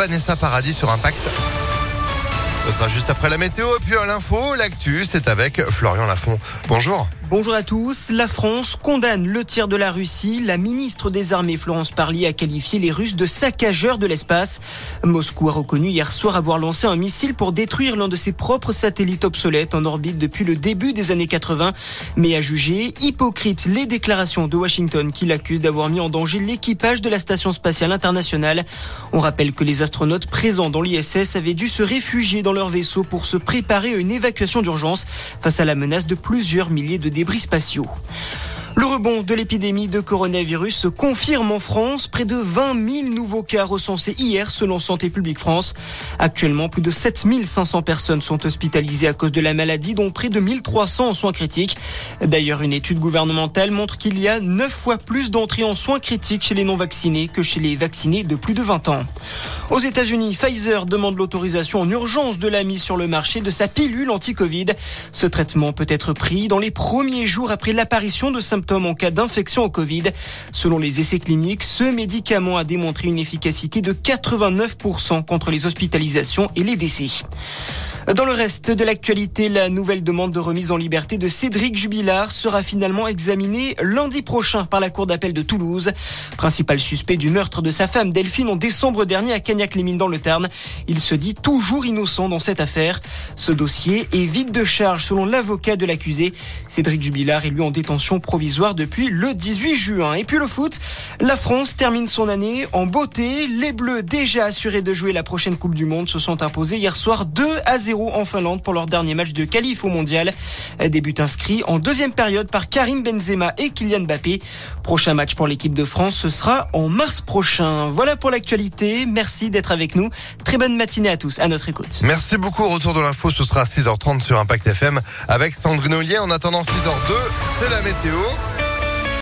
Vanessa Paradis sur Impact. Ce sera juste après la météo puis à l'info, l'actu, c'est avec Florian Lafont. Bonjour. Bonjour à tous. La France condamne le tir de la Russie. La ministre des Armées, Florence Parly, a qualifié les Russes de saccageurs de l'espace. Moscou a reconnu hier soir avoir lancé un missile pour détruire l'un de ses propres satellites obsolètes en orbite depuis le début des années 80, mais a jugé hypocrite les déclarations de Washington qui l'accuse d'avoir mis en danger l'équipage de la station spatiale internationale. On rappelle que les astronautes présents dans l'ISS avaient dû se réfugier dans leur vaisseau pour se préparer à une évacuation d'urgence face à la menace de plusieurs milliers de débris spatiaux. Le rebond de l'épidémie de coronavirus se confirme en France. Près de 20 000 nouveaux cas recensés hier selon Santé publique France. Actuellement, plus de 7 500 personnes sont hospitalisées à cause de la maladie, dont près de 1300 en soins critiques. D'ailleurs, une étude gouvernementale montre qu'il y a 9 fois plus d'entrées en soins critiques chez les non-vaccinés que chez les vaccinés de plus de 20 ans. Aux États-Unis, Pfizer demande l'autorisation en urgence de la mise sur le marché de sa pilule anti-Covid. Ce traitement peut être pris dans les premiers jours après l'apparition de symptômes en cas d'infection au Covid. Selon les essais cliniques, ce médicament a démontré une efficacité de 89% contre les hospitalisations et les décès. Dans le reste de l'actualité, la nouvelle demande de remise en liberté de Cédric Jubilard sera finalement examinée lundi prochain par la Cour d'appel de Toulouse. Principal suspect du meurtre de sa femme Delphine en décembre dernier à Cagnac-les-Mines dans le Tarn. Il se dit toujours innocent dans cette affaire. Ce dossier est vide de charge selon l'avocat de l'accusé. Cédric Jubilard est lui en détention provisoire depuis le 18 juin. Et puis le foot, la France termine son année en beauté. Les Bleus déjà assurés de jouer la prochaine Coupe du Monde se sont imposés hier soir 2 à 0 en Finlande pour leur dernier match de qualif au mondial. Début inscrit en deuxième période par Karim Benzema et Kylian Mbappé. Prochain match pour l'équipe de France, ce sera en mars prochain. Voilà pour l'actualité. Merci d'être avec nous. Très bonne matinée à tous. À notre écoute. Merci beaucoup. Retour de l'info, ce sera à 6h30 sur Impact FM avec Sandrine Ollier. En attendant 6h02, c'est la météo.